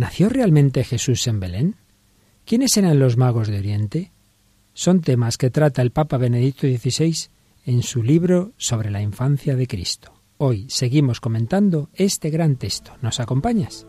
¿Nació realmente Jesús en Belén? ¿Quiénes eran los magos de Oriente? Son temas que trata el Papa Benedicto XVI en su libro sobre la infancia de Cristo. Hoy seguimos comentando este gran texto. ¿Nos acompañas?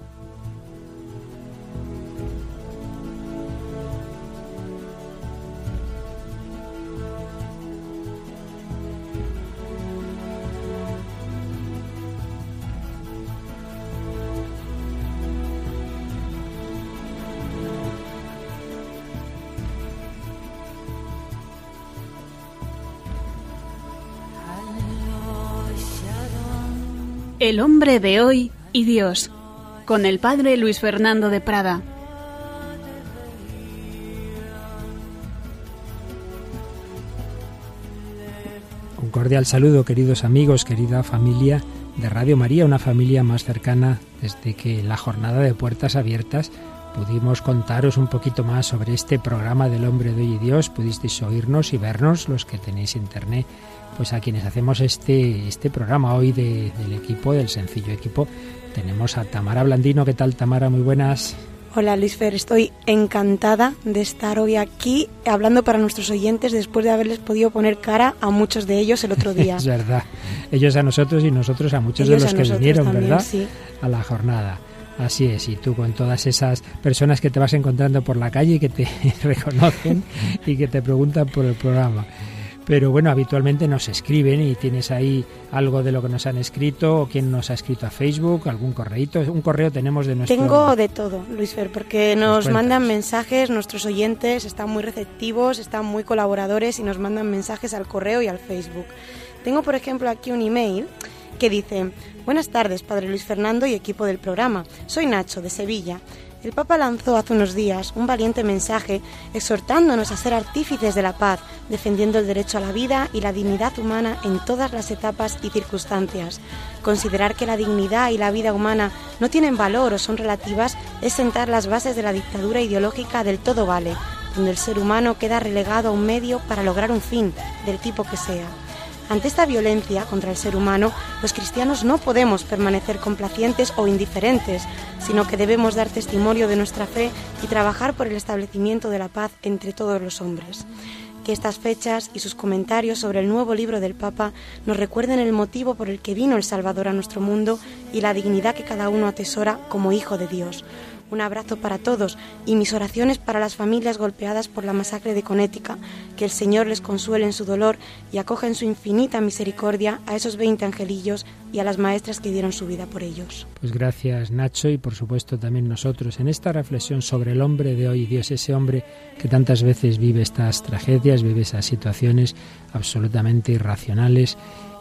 El hombre de hoy y Dios, con el padre Luis Fernando de Prada. Un cordial saludo, queridos amigos, querida familia de Radio María, una familia más cercana desde que la jornada de puertas abiertas pudimos contaros un poquito más sobre este programa del hombre de hoy y Dios, pudisteis oírnos y vernos los que tenéis internet pues a quienes hacemos este, este programa hoy del equipo, del sencillo equipo, tenemos a Tamara Blandino. ¿Qué tal, Tamara? Muy buenas. Hola Luis Fer, estoy encantada de estar hoy aquí hablando para nuestros oyentes después de haberles podido poner cara a muchos de ellos el otro día. es verdad, ellos a nosotros y nosotros a muchos de los que vinieron, ¿verdad? A la jornada. Así es, y tú con todas esas personas que te vas encontrando por la calle y que te reconocen y que te preguntan por el programa pero bueno, habitualmente nos escriben y tienes ahí algo de lo que nos han escrito o quién nos ha escrito a Facebook, algún correíto. Un correo tenemos de nuestro... Tengo de todo, Luis Fer, porque nos mandan mensajes, nuestros oyentes están muy receptivos, están muy colaboradores y nos mandan mensajes al correo y al Facebook. Tengo, por ejemplo, aquí un email que dice, Buenas tardes, Padre Luis Fernando y equipo del programa. Soy Nacho, de Sevilla. El Papa lanzó hace unos días un valiente mensaje exhortándonos a ser artífices de la paz, defendiendo el derecho a la vida y la dignidad humana en todas las etapas y circunstancias. Considerar que la dignidad y la vida humana no tienen valor o son relativas es sentar las bases de la dictadura ideológica del todo vale, donde el ser humano queda relegado a un medio para lograr un fin, del tipo que sea. Ante esta violencia contra el ser humano, los cristianos no podemos permanecer complacientes o indiferentes, sino que debemos dar testimonio de nuestra fe y trabajar por el establecimiento de la paz entre todos los hombres. Que estas fechas y sus comentarios sobre el nuevo libro del Papa nos recuerden el motivo por el que vino el Salvador a nuestro mundo y la dignidad que cada uno atesora como hijo de Dios un abrazo para todos y mis oraciones para las familias golpeadas por la masacre de Conética. Que el Señor les consuele en su dolor y acoja en su infinita misericordia a esos 20 angelillos y a las maestras que dieron su vida por ellos. Pues gracias Nacho y por supuesto también nosotros en esta reflexión sobre el hombre de hoy, Dios, ese hombre que tantas veces vive estas tragedias, vive esas situaciones absolutamente irracionales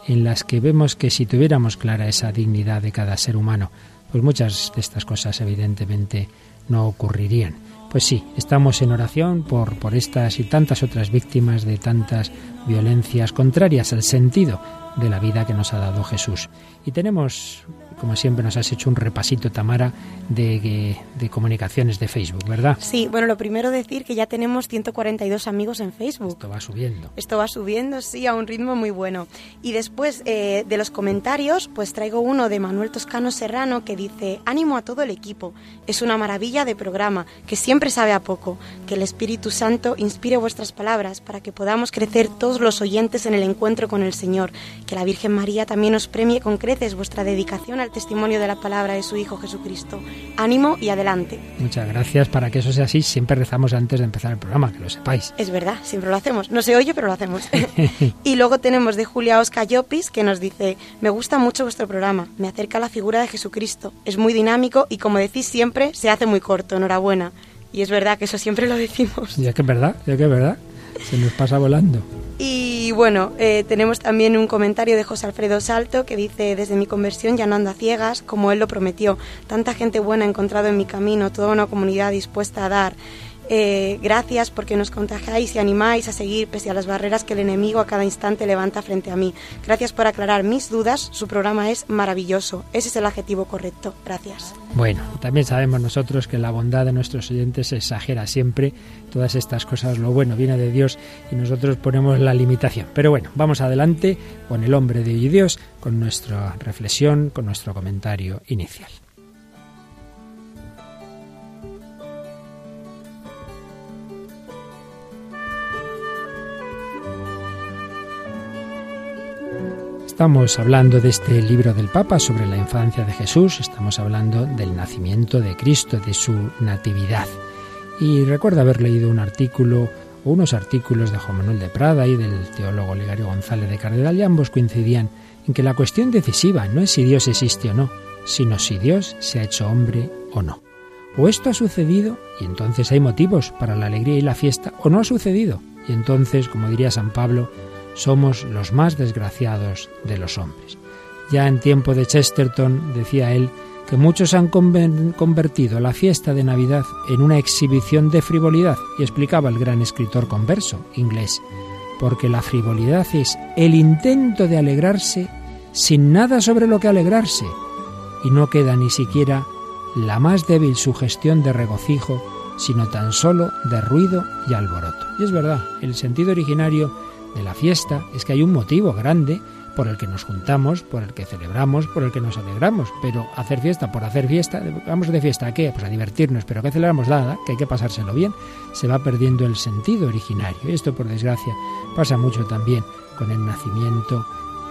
en las que vemos que si tuviéramos clara esa dignidad de cada ser humano, pues muchas de estas cosas evidentemente no ocurrirían. Pues sí, estamos en oración por, por estas y tantas otras víctimas de tantas violencias contrarias al sentido de la vida que nos ha dado Jesús. Y tenemos como siempre nos has hecho un repasito, Tamara, de, de, comunicaciones de Facebook, ¿verdad? Sí, bueno, lo primero decir que ya tenemos 142 amigos en Facebook. Esto va subiendo. Esto va subiendo, sí, a un ritmo muy bueno. Y después eh, de los comentarios, pues traigo uno de Manuel Toscano Serrano que dice, ánimo a todo el equipo, es una maravilla de programa, que siempre sabe a poco, que el Espíritu Santo inspire vuestras palabras para que podamos crecer todos los oyentes en el encuentro con el Señor, que la Virgen María también os premie con creces vuestra dedicación al testimonio de la palabra de su Hijo Jesucristo. Ánimo y adelante. Muchas gracias. Para que eso sea así, siempre rezamos antes de empezar el programa, que lo sepáis. Es verdad, siempre lo hacemos. No se oye, pero lo hacemos. y luego tenemos de Julia Oscar Llopis, que nos dice, me gusta mucho vuestro programa, me acerca a la figura de Jesucristo. Es muy dinámico y como decís siempre, se hace muy corto. Enhorabuena. Y es verdad que eso siempre lo decimos. Ya que es verdad, ya que es verdad. Se nos pasa volando. Y bueno, eh, tenemos también un comentario de José Alfredo Salto que dice, desde mi conversión ya no ando a ciegas, como él lo prometió. Tanta gente buena he encontrado en mi camino, toda una comunidad dispuesta a dar. Eh, gracias porque nos contagiáis y animáis a seguir pese a las barreras que el enemigo a cada instante levanta frente a mí. Gracias por aclarar mis dudas. Su programa es maravilloso. Ese es el adjetivo correcto. Gracias. Bueno, también sabemos nosotros que la bondad de nuestros oyentes exagera siempre todas estas cosas. Lo bueno viene de Dios y nosotros ponemos la limitación. Pero bueno, vamos adelante con el hombre de Dios, con nuestra reflexión, con nuestro comentario inicial. Estamos hablando de este libro del Papa sobre la infancia de Jesús, estamos hablando del nacimiento de Cristo, de su natividad. Y recuerdo haber leído un artículo unos artículos de Juan Manuel de Prada y del teólogo Ligario González de Cardenal y ambos coincidían en que la cuestión decisiva no es si Dios existe o no, sino si Dios se ha hecho hombre o no. O esto ha sucedido y entonces hay motivos para la alegría y la fiesta, o no ha sucedido y entonces, como diría San Pablo, somos los más desgraciados de los hombres. Ya en tiempo de Chesterton decía él que muchos han convertido la fiesta de Navidad en una exhibición de frivolidad, y explicaba el gran escritor converso inglés, porque la frivolidad es el intento de alegrarse sin nada sobre lo que alegrarse, y no queda ni siquiera la más débil sugestión de regocijo, sino tan solo de ruido y alboroto. Y es verdad, el sentido originario de la fiesta es que hay un motivo grande por el que nos juntamos, por el que celebramos, por el que nos alegramos. Pero hacer fiesta por hacer fiesta, vamos de fiesta a qué? Pues a divertirnos, pero ¿qué celebramos? Nada, que hay que pasárselo bien. Se va perdiendo el sentido originario. Esto, por desgracia, pasa mucho también con el nacimiento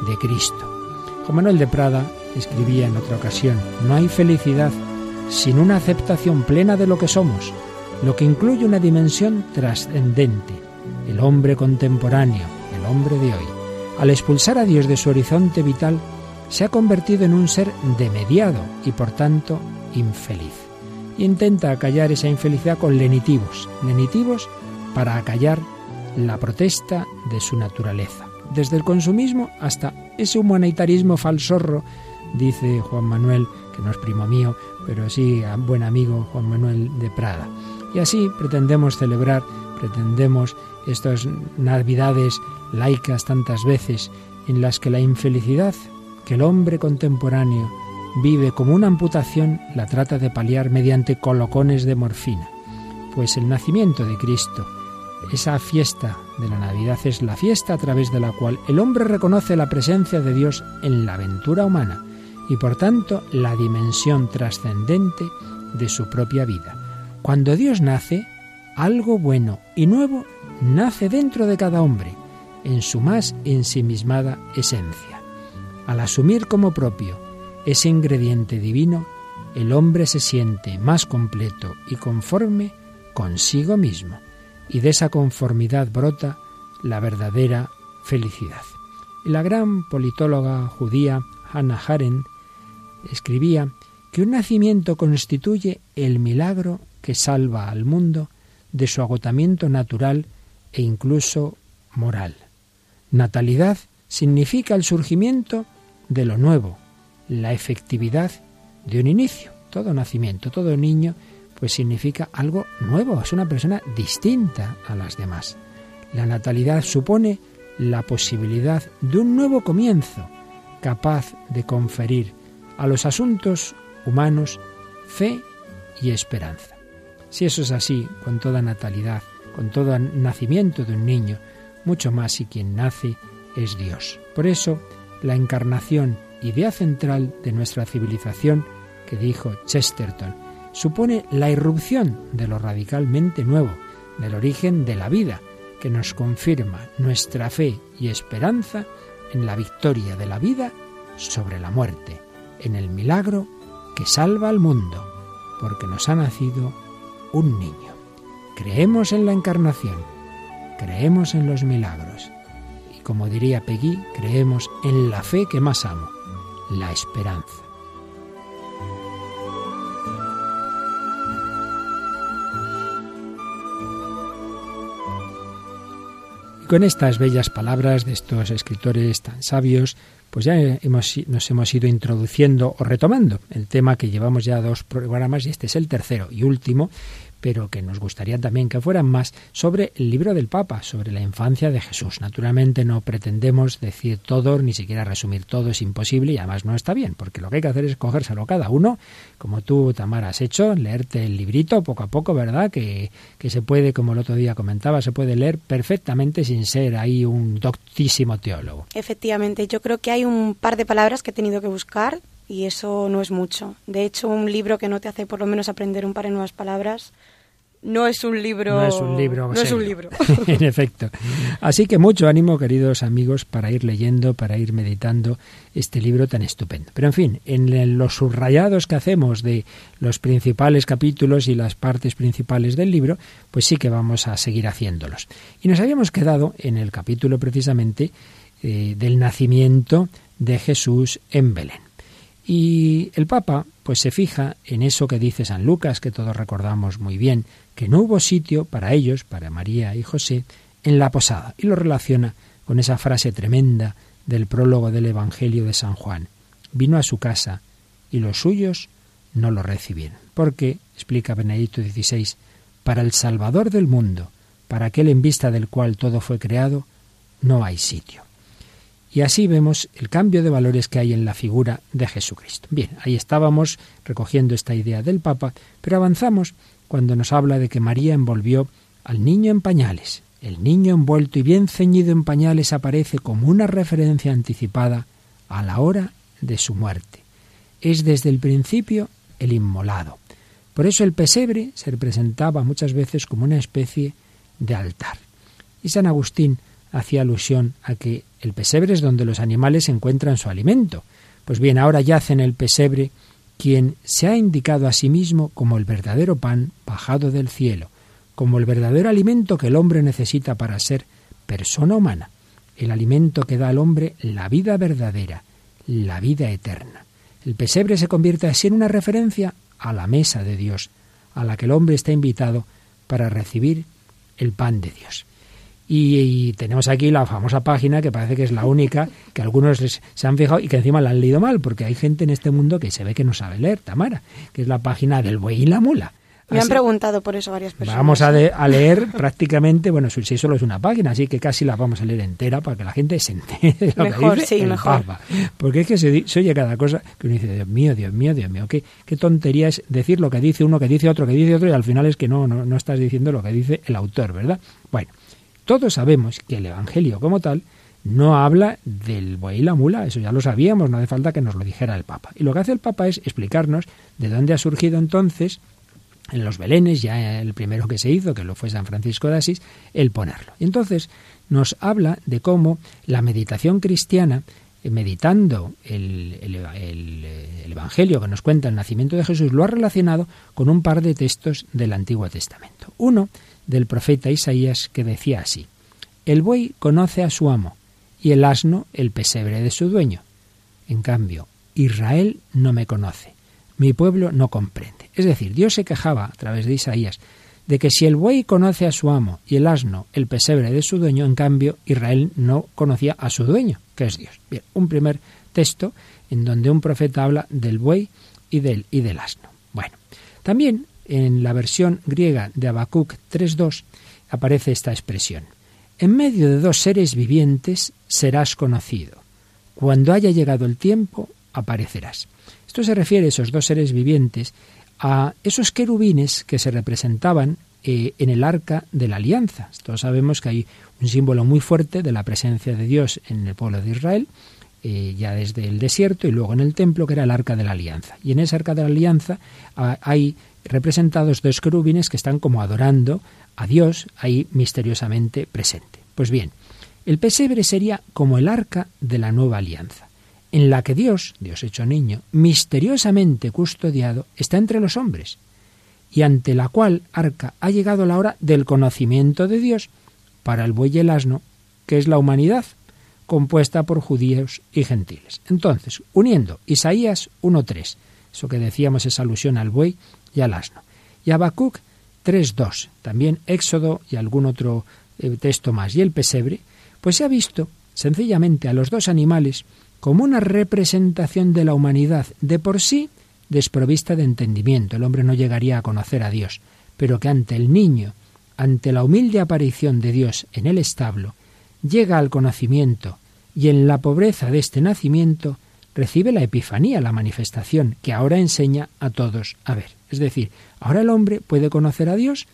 de Cristo. Juan Manuel de Prada escribía en otra ocasión, no hay felicidad sin una aceptación plena de lo que somos, lo que incluye una dimensión trascendente el hombre contemporáneo, el hombre de hoy, al expulsar a Dios de su horizonte vital, se ha convertido en un ser demediado y por tanto infeliz. Intenta acallar esa infelicidad con lenitivos, lenitivos para acallar la protesta de su naturaleza. Desde el consumismo hasta ese humanitarismo falsorro, dice Juan Manuel, que no es primo mío, pero sí buen amigo Juan Manuel de Prada. Y así pretendemos celebrar, pretendemos estas navidades laicas tantas veces en las que la infelicidad que el hombre contemporáneo vive como una amputación la trata de paliar mediante colocones de morfina. Pues el nacimiento de Cristo, esa fiesta de la Navidad es la fiesta a través de la cual el hombre reconoce la presencia de Dios en la aventura humana y por tanto la dimensión trascendente de su propia vida. Cuando Dios nace, algo bueno y nuevo nace dentro de cada hombre, en su más ensimismada esencia. Al asumir como propio ese ingrediente divino, el hombre se siente más completo y conforme consigo mismo, y de esa conformidad brota la verdadera felicidad. la gran politóloga judía Hannah Arendt escribía que un nacimiento constituye el milagro que salva al mundo de su agotamiento natural e incluso moral. Natalidad significa el surgimiento de lo nuevo, la efectividad de un inicio. Todo nacimiento, todo niño, pues significa algo nuevo, es una persona distinta a las demás. La natalidad supone la posibilidad de un nuevo comienzo, capaz de conferir a los asuntos humanos fe y esperanza. Si eso es así, con toda natalidad, con todo nacimiento de un niño, mucho más si quien nace es Dios. Por eso, la encarnación, idea central de nuestra civilización, que dijo Chesterton, supone la irrupción de lo radicalmente nuevo, del origen de la vida, que nos confirma nuestra fe y esperanza en la victoria de la vida sobre la muerte, en el milagro que salva al mundo, porque nos ha nacido un niño. Creemos en la encarnación, creemos en los milagros y como diría Peggy, creemos en la fe que más amo, la esperanza. Y con estas bellas palabras de estos escritores tan sabios, pues ya hemos, nos hemos ido introduciendo o retomando el tema que llevamos ya dos programas y este es el tercero y último, pero que nos gustaría también que fueran más sobre el libro del Papa, sobre la infancia de Jesús. Naturalmente no pretendemos decir todo, ni siquiera resumir todo, es imposible y además no está bien, porque lo que hay que hacer es cogérselo cada uno, como tú, Tamara, has hecho, leerte el librito poco a poco, ¿verdad? Que, que se puede, como el otro día comentaba, se puede leer perfectamente sin ser ahí un doctísimo teólogo. Efectivamente, yo creo que hay un par de palabras que he tenido que buscar y eso no es mucho. De hecho, un libro que no te hace por lo menos aprender un par de nuevas palabras no es un libro. No es un libro. No es un libro. en efecto. Así que mucho ánimo, queridos amigos, para ir leyendo, para ir meditando este libro tan estupendo. Pero en fin, en los subrayados que hacemos de los principales capítulos y las partes principales del libro, pues sí que vamos a seguir haciéndolos. Y nos habíamos quedado en el capítulo precisamente eh, del nacimiento de Jesús en Belén. Y el Papa pues se fija en eso que dice San Lucas, que todos recordamos muy bien, que no hubo sitio para ellos, para María y José, en la posada, y lo relaciona con esa frase tremenda del prólogo del Evangelio de San Juan. Vino a su casa y los suyos no lo recibieron. Porque, explica Benedicto XVI, para el Salvador del mundo, para aquel en vista del cual todo fue creado, no hay sitio. Y así vemos el cambio de valores que hay en la figura de Jesucristo. Bien, ahí estábamos recogiendo esta idea del Papa, pero avanzamos cuando nos habla de que María envolvió al niño en pañales. El niño envuelto y bien ceñido en pañales aparece como una referencia anticipada a la hora de su muerte. Es desde el principio el inmolado. Por eso el pesebre se representaba muchas veces como una especie de altar. Y San Agustín hacía alusión a que el pesebre es donde los animales encuentran su alimento. Pues bien, ahora yace en el pesebre quien se ha indicado a sí mismo como el verdadero pan bajado del cielo, como el verdadero alimento que el hombre necesita para ser persona humana, el alimento que da al hombre la vida verdadera, la vida eterna. El pesebre se convierte así en una referencia a la mesa de Dios, a la que el hombre está invitado para recibir el pan de Dios. Y, tenemos aquí la famosa página que parece que es la única que algunos se han fijado y que encima la han leído mal, porque hay gente en este mundo que se ve que no sabe leer, Tamara, que es la página del buey y la mula. Me han preguntado por eso varias personas. Vamos a, leer prácticamente, bueno, si solo es una página, así que casi la vamos a leer entera para que la gente se entere lo mejor, que dice sí, mejor. Porque es que se, oye cada cosa que uno dice, Dios mío, Dios mío, Dios mío, qué, qué tontería es decir lo que dice uno, que dice otro, que dice otro, y al final es que no, no, no estás diciendo lo que dice el autor, ¿verdad? Bueno, todos sabemos que el Evangelio como tal no habla del buey y la mula, eso ya lo sabíamos, no hace falta que nos lo dijera el Papa. Y lo que hace el Papa es explicarnos de dónde ha surgido entonces en los belenes, ya el primero que se hizo, que lo fue San Francisco de Asís, el ponerlo. Y entonces nos habla de cómo la meditación cristiana, eh, meditando el, el, Evangelio que nos cuenta el nacimiento de Jesús, lo ha relacionado con un par de textos del Antiguo Testamento. Uno del profeta Isaías que decía así, El buey conoce a su amo y el asno el pesebre de su dueño. En cambio, Israel no me conoce, mi pueblo no comprende. Es decir, Dios se quejaba a través de Isaías de que si el buey conoce a su amo y el asno el pesebre de su dueño, en cambio Israel no conocía a su dueño, que es Dios. Bien, un primer texto en donde un profeta habla del buey y del, y del asno. Bueno, también en la versión griega de Habacuc 3.2 aparece esta expresión. En medio de dos seres vivientes serás conocido. Cuando haya llegado el tiempo, aparecerás. Esto se refiere, esos dos seres vivientes, a esos querubines que se representaban eh, en el arca de la alianza. Todos sabemos que hay un símbolo muy fuerte de la presencia de Dios en el pueblo de Israel, eh, ya desde el desierto y luego en el templo, que era el arca de la alianza. Y en esa arca de la alianza ah, hay representados dos querubines que están como adorando a Dios ahí misteriosamente presente. Pues bien, el pesebre sería como el arca de la nueva alianza, en la que Dios, Dios hecho niño, misteriosamente custodiado, está entre los hombres, y ante la cual arca ha llegado la hora del conocimiento de Dios para el buey y el asno, que es la humanidad, compuesta por judíos y gentiles. Entonces, uniendo Isaías 1.3, eso que decíamos es alusión al buey y al asno. Y Habacuc 3.2, también Éxodo y algún otro eh, texto más, y el pesebre, pues se ha visto sencillamente a los dos animales como una representación de la humanidad de por sí desprovista de entendimiento. El hombre no llegaría a conocer a Dios, pero que ante el niño, ante la humilde aparición de Dios en el establo, llega al conocimiento y en la pobreza de este nacimiento recibe la epifanía, la manifestación, que ahora enseña a todos a ver. Es decir, ahora el hombre puede conocer a Dios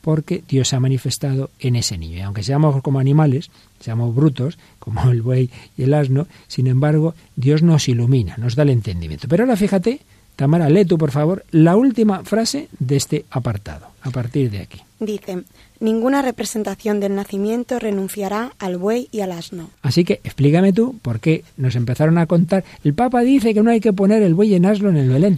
porque Dios se ha manifestado en ese niño. Y aunque seamos como animales, seamos brutos, como el buey y el asno, sin embargo, Dios nos ilumina, nos da el entendimiento. Pero ahora fíjate, Tamara, lee tú, por favor, la última frase de este apartado, a partir de aquí. Dice, ninguna representación del nacimiento renunciará al buey y al asno. Así que explícame tú por qué nos empezaron a contar. El Papa dice que no hay que poner el buey en asno en el Belén,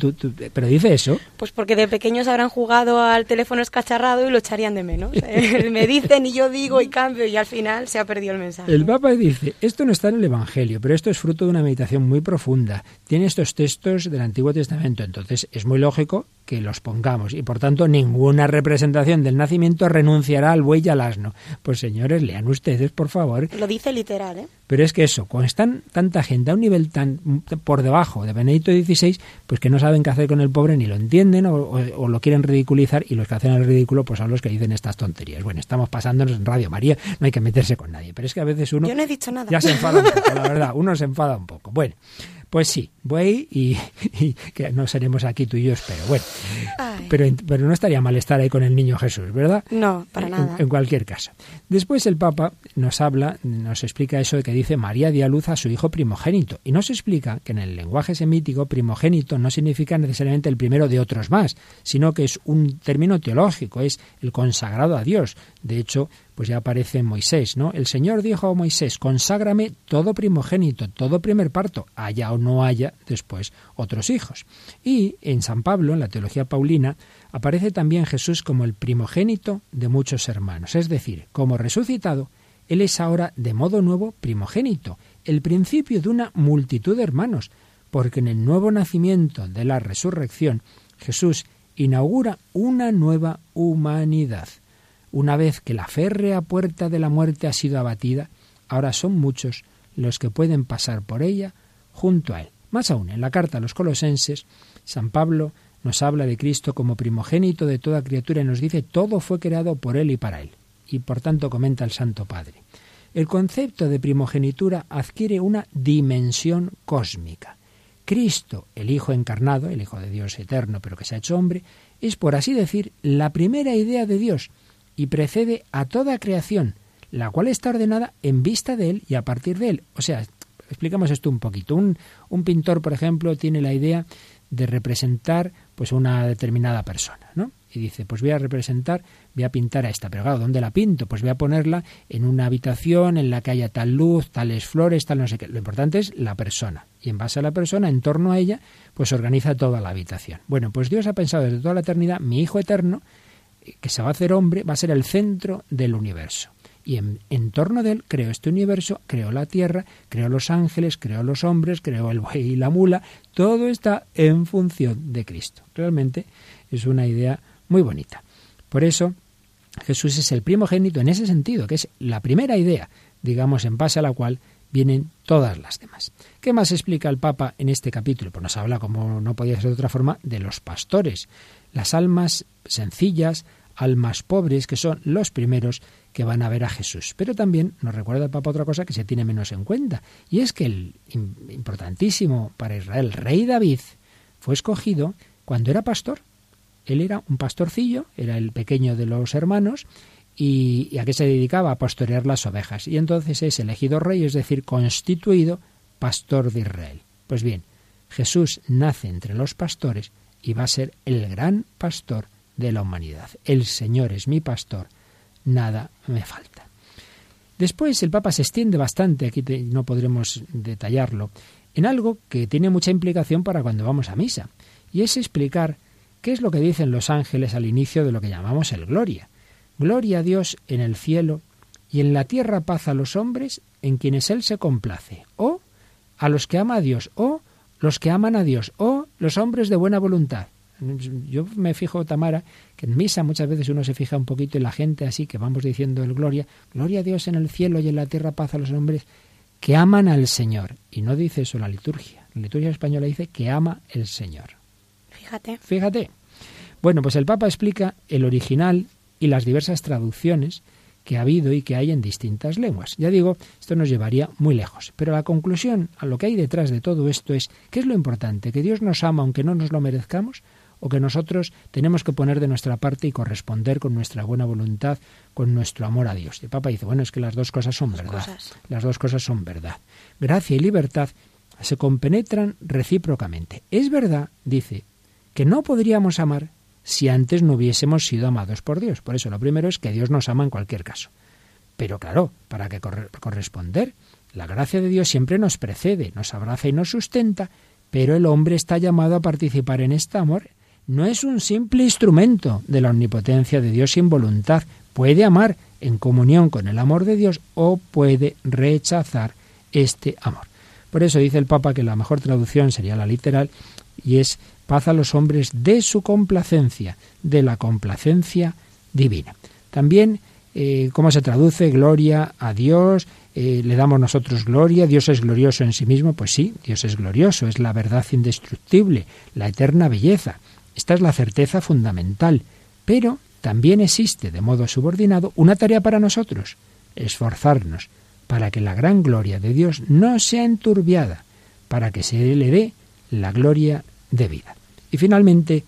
pero dice eso. Pues porque de pequeños habrán jugado al teléfono escacharrado y lo echarían de menos. Eh, me dicen y yo digo y cambio y al final se ha perdido el mensaje. El Papa dice, esto no está en el Evangelio, pero esto es fruto de una meditación muy profunda. Tiene estos textos del Antiguo Testamento, entonces es muy lógico que los pongamos y por tanto ninguna representación del nacimiento renunciará al buey y al asno. Pues señores, lean ustedes, por favor. Lo dice literal, ¿eh? Pero es que eso, cuando están tanta gente a un nivel tan por debajo de Benedicto XVI, pues que no saben qué hacer con el pobre, ni lo entienden o, lo quieren ridiculizar y los que hacen el ridículo pues son los que dicen estas tonterías. Bueno, estamos pasándonos en Radio María, no hay que meterse con nadie, pero es que a veces uno... Yo no he dicho nada. Ya se enfada un poco, la verdad, uno se enfada un poco. Bueno, pues sí, voy y, que no seremos aquí tú y yo, espero. Bueno, pero, pero no estaría mal estar ahí con el niño Jesús, ¿verdad? No, para nada. En, cualquier caso. Después el Papa nos habla, nos explica eso de que dice María dio a luz a su hijo primogénito. Y nos explica que en el lenguaje semítico primogénito no significa necesariamente el primero de otros más, sino que es un término teológico, es el consagrado a Dios. De hecho, pues ya aparece Moisés, ¿no? El Señor dijo a Moisés, conságrame todo primogénito, todo primer parto, haya o no haya después otros hijos. Y en San Pablo, en la teología paulina, aparece también Jesús como el primogénito de muchos hermanos, es decir, como resucitado, Él es ahora de modo nuevo primogénito, el principio de una multitud de hermanos, porque en el nuevo nacimiento de la resurrección, Jesús inaugura una nueva humanidad. Una vez que la férrea puerta de la muerte ha sido abatida, ahora son muchos los que pueden pasar por ella junto a él. Más aún, en la carta a los colosenses, San Pablo nos habla de Cristo como primogénito de toda criatura y nos dice todo fue creado por él y para él. Y por tanto comenta el Santo Padre. El concepto de primogenitura adquiere una dimensión cósmica. Cristo, el Hijo encarnado, el Hijo de Dios eterno, pero que se ha hecho hombre, es, por así decir, la primera idea de Dios, y precede a toda creación, la cual está ordenada en vista de él y a partir de él. O sea, explicamos esto un poquito. Un, un pintor, por ejemplo, tiene la idea de representar pues una determinada persona, ¿no? Y dice, pues voy a representar, voy a pintar a esta, pero claro, ¿dónde la pinto? Pues voy a ponerla en una habitación en la que haya tal luz, tales flores, tal no sé qué. Lo importante es la persona. Y en base a la persona, en torno a ella, pues organiza toda la habitación. Bueno, pues Dios ha pensado desde toda la eternidad, mi Hijo eterno, que se va a hacer hombre, va a ser el centro del universo. Y en, torno de él creó este universo, creó la tierra, creó los ángeles, creó los hombres, creó el buey y la mula. Todo está en función de Cristo. Realmente es una idea muy bonita. Por eso Jesús es el primogénito en ese sentido, que es la primera idea, digamos, en base a la cual vienen todas las demás. ¿Qué más explica el Papa en este capítulo? Pues nos habla, como no podía ser de otra forma, de los pastores las almas sencillas, almas pobres, que son los primeros que van a ver a Jesús. Pero también nos recuerda el Papa otra cosa que se tiene menos en cuenta, y es que el importantísimo para Israel, rey David, fue escogido cuando era pastor. Él era un pastorcillo, era el pequeño de los hermanos, y, y a qué se dedicaba a pastorear las ovejas. Y entonces es elegido rey, es decir, constituido pastor de Israel. Pues bien, Jesús nace entre los pastores y va a ser el gran pastor de la humanidad. El Señor es mi pastor, nada me falta. Después el Papa se extiende bastante, aquí no podremos detallarlo, en algo que tiene mucha implicación para cuando vamos a misa, y es explicar qué es lo que dicen los ángeles al inicio de lo que llamamos el gloria. Gloria a Dios en el cielo y en la tierra paz a los hombres en quienes Él se complace, o a los que ama a Dios, o los que aman a Dios o los hombres de buena voluntad. Yo me fijo, Tamara, que en misa muchas veces uno se fija un poquito en la gente así, que vamos diciendo el gloria, gloria a Dios en el cielo y en la tierra paz a los hombres que aman al Señor. Y no dice eso la liturgia. La liturgia española dice que ama el Señor. Fíjate. Fíjate. Bueno, pues el Papa explica el original y las diversas traducciones que ha habido y que hay en distintas lenguas. Ya digo, esto nos llevaría muy lejos, pero la conclusión a lo que hay detrás de todo esto es ¿qué es lo importante? ¿Que Dios nos ama aunque no nos lo merezcamos? ¿O que nosotros tenemos que poner de nuestra parte y corresponder con nuestra buena voluntad, con nuestro amor a Dios? Y el Papa dice, bueno, es que las dos cosas son verdad. Las dos cosas son verdad. Gracia y libertad se compenetran recíprocamente. Es verdad, dice, que no podríamos amar si antes no hubiésemos sido amados por Dios. Por eso lo primero es que Dios nos ama en cualquier caso. Pero claro, para que corresponder, la gracia de Dios siempre nos precede, nos abraza y nos sustenta, pero el hombre está llamado a participar en este amor. No es un simple instrumento de la omnipotencia de Dios sin voluntad. Puede amar en comunión con el amor de Dios o puede rechazar este amor. Por eso dice el Papa que la mejor traducción sería la literal y es paz a los hombres de su complacencia, de la complacencia divina. También, eh, ¿cómo se traduce? Gloria a Dios, eh, le damos nosotros gloria, Dios es glorioso en sí mismo, pues sí, Dios es glorioso, es la verdad indestructible, la eterna belleza. Esta es la certeza fundamental, pero también existe de modo subordinado una tarea para nosotros, esforzarnos para que la gran gloria de Dios no sea enturbiada, para que se le dé la gloria de vida. Y finalmente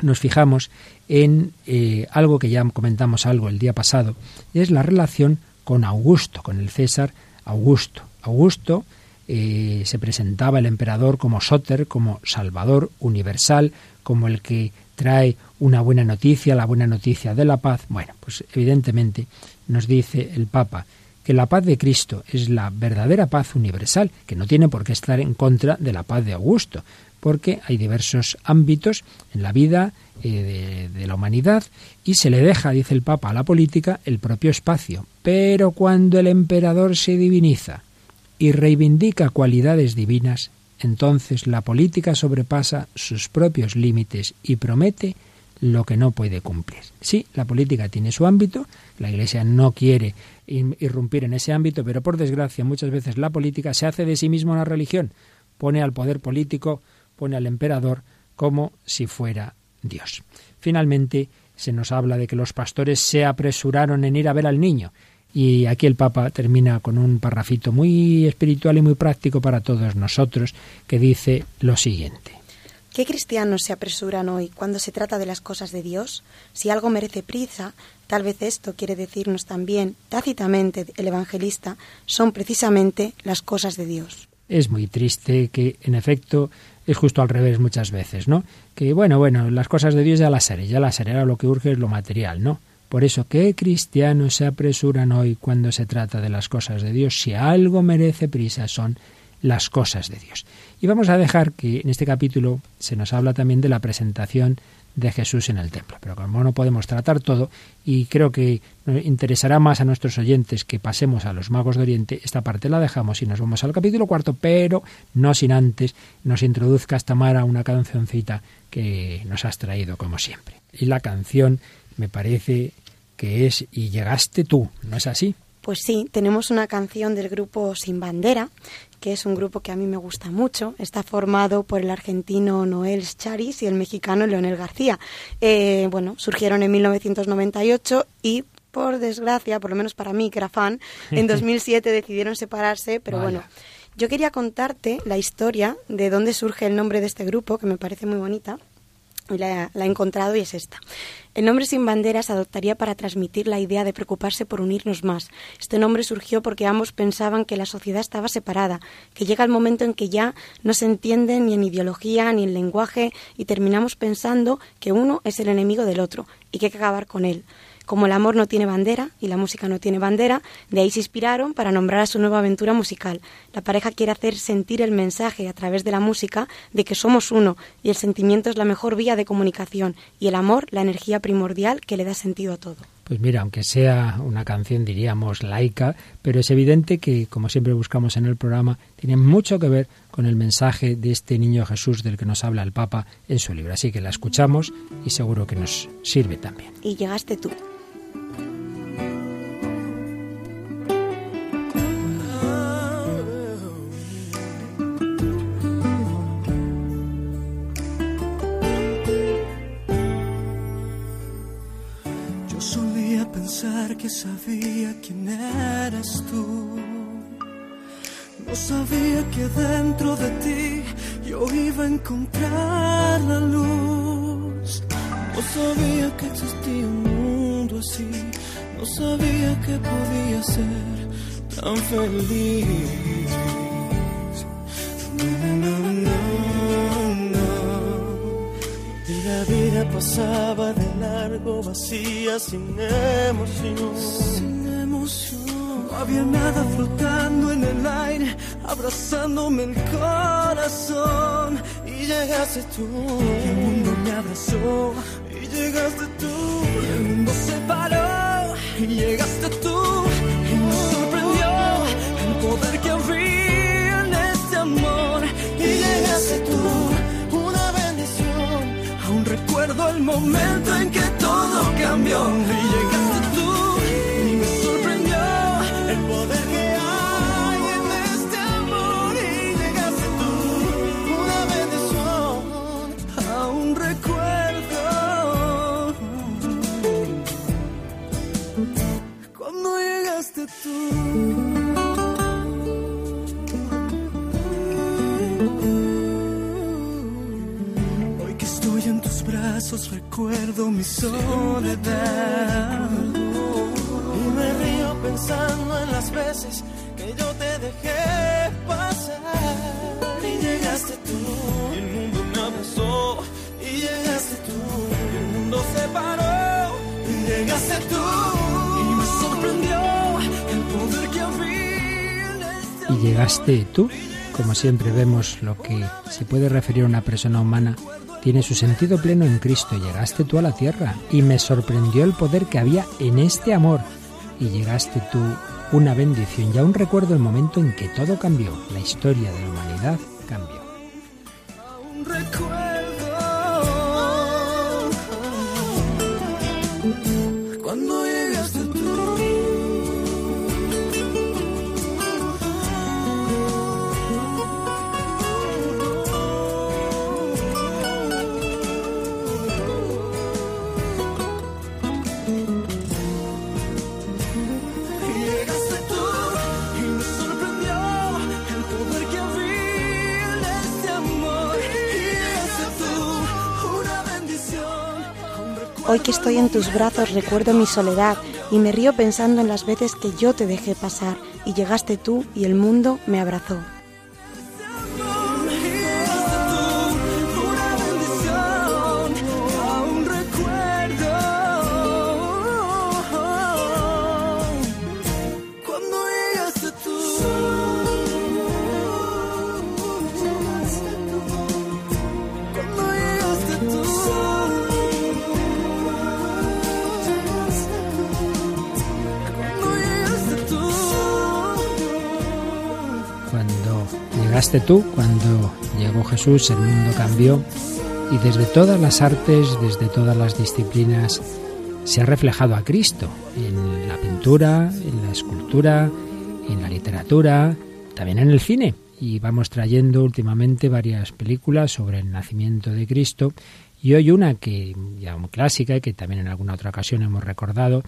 nos fijamos en eh, algo que ya comentamos algo el día pasado, y es la relación con Augusto, con el César Augusto. Augusto eh, se presentaba el emperador como Soter, como Salvador universal, como el que trae una buena noticia, la buena noticia de la paz. Bueno, pues evidentemente nos dice el Papa que la paz de Cristo es la verdadera paz universal, que no tiene por qué estar en contra de la paz de Augusto, porque hay diversos ámbitos en la vida eh, de, la humanidad y se le deja, dice el Papa, a la política el propio espacio. Pero cuando el emperador se diviniza y reivindica cualidades divinas, entonces la política sobrepasa sus propios límites y promete lo que no puede cumplir. Sí, la política tiene su ámbito, la Iglesia no quiere irrumpir en ese ámbito, pero por desgracia muchas veces la política se hace de sí misma una religión, pone al poder político pone al emperador como si fuera Dios. Finalmente, se nos habla de que los pastores se apresuraron en ir a ver al niño. Y aquí el Papa termina con un parrafito muy espiritual y muy práctico para todos nosotros, que dice lo siguiente. ¿Qué cristianos se apresuran hoy cuando se trata de las cosas de Dios? Si algo merece prisa, tal vez esto quiere decirnos también, tácitamente, el evangelista, son precisamente las cosas de Dios. Es muy triste que, en efecto, es justo al revés muchas veces, ¿no? Que bueno, bueno, las cosas de Dios ya las haré, ya las haré, ahora lo que urge es lo material, ¿no? Por eso, ¿qué cristianos se apresuran hoy cuando se trata de las cosas de Dios? Si algo merece prisa son las cosas de Dios. Y vamos a dejar que en este capítulo se nos habla también de la presentación de Jesús en el templo. Pero como no podemos tratar todo, y creo que interesará más a nuestros oyentes que pasemos a los magos de Oriente, esta parte la dejamos y nos vamos al capítulo cuarto, pero no sin antes nos introduzca esta Mara una cancioncita que nos has traído como siempre. Y la canción me parece que es Y llegaste tú, ¿no es así? Pues sí, tenemos una canción del grupo Sin Bandera, que es un grupo que a mí me gusta mucho. Está formado por el argentino Noel Charis y el mexicano Leonel García. Eh, bueno, surgieron en 1998 y por desgracia, por lo menos para mí, que era fan, en 2007 decidieron separarse, pero bueno. Yo quería contarte la historia de dónde surge el nombre de este grupo, que me parece muy bonita la, he encontrado y es esta. El nombre Sin Banderas adoptaría para transmitir la idea de preocuparse por unirnos más. Este nombre surgió porque ambos pensaban que la sociedad estaba separada, que llega el momento en que ya no se entiende ni en ideología ni en lenguaje y terminamos pensando que uno es el enemigo del otro y que hay que acabar con él. Como el amor no tiene bandera y la música no tiene bandera, de ahí se inspiraron para nombrar a su nueva aventura musical. La pareja quiere hacer sentir el mensaje a través de la música de que somos uno y el sentimiento es la mejor vía de comunicación y el amor la energía primordial que le da sentido a todo. Pues mira, aunque sea una canción, diríamos, laica, pero es evidente que, como siempre buscamos en el programa, tiene mucho que ver con el mensaje de este niño Jesús del que nos habla el Papa en su libro. Así que la escuchamos y seguro que nos sirve también. Y llegaste tú. Que sabía quién eras tú. No sabía que dentro de ti yo iba a encontrar la luz. No sabía que existía un mundo así. No sabía que podía ser tan feliz. No, no, no. Vida pasaba de largo, vacía, sin emoción. Sin emoción. No había nada flotando en el aire, abrazándome el corazón. Y llegaste tú, y el mundo me abrazó. Y llegaste tú, y el mundo se paró. Y llegaste tú, y me sorprendió el poder que había el momento en que todo cambió. Y llegaste tú, y me sorprendió el poder que hay en este amor. Y llegaste tú, una bendición. Aún recuerdo cuando llegaste tú. Brazos recuerdo mi soledad. Y me río pensando en las veces que yo te dejé pasar. Y llegaste tú, y el mundo me abrazó. Y llegaste tú, y el mundo se paró. Y llegaste tú, y me sorprendió el poder que había este Y llegaste tú. Como siempre vemos lo que se puede referir a una persona humana tiene su sentido pleno en Cristo. Llegaste tú a la tierra y me sorprendió el poder que había en este amor. Y llegaste tú una bendición. Y aún recuerdo el momento en que todo cambió. La historia de la humanidad cambió. Hoy que estoy en tus brazos recuerdo mi soledad y me río pensando en las veces que yo te dejé pasar y llegaste tú y el mundo me abrazó. Llegaste tú, cuando llegó Jesús, el mundo cambió y desde todas las artes, desde todas las disciplinas, se ha reflejado a Cristo en la pintura, en la escultura, en la literatura, también en el cine. Y vamos trayendo últimamente varias películas sobre el nacimiento de Cristo y hoy una que ya muy clásica y que también en alguna otra ocasión hemos recordado,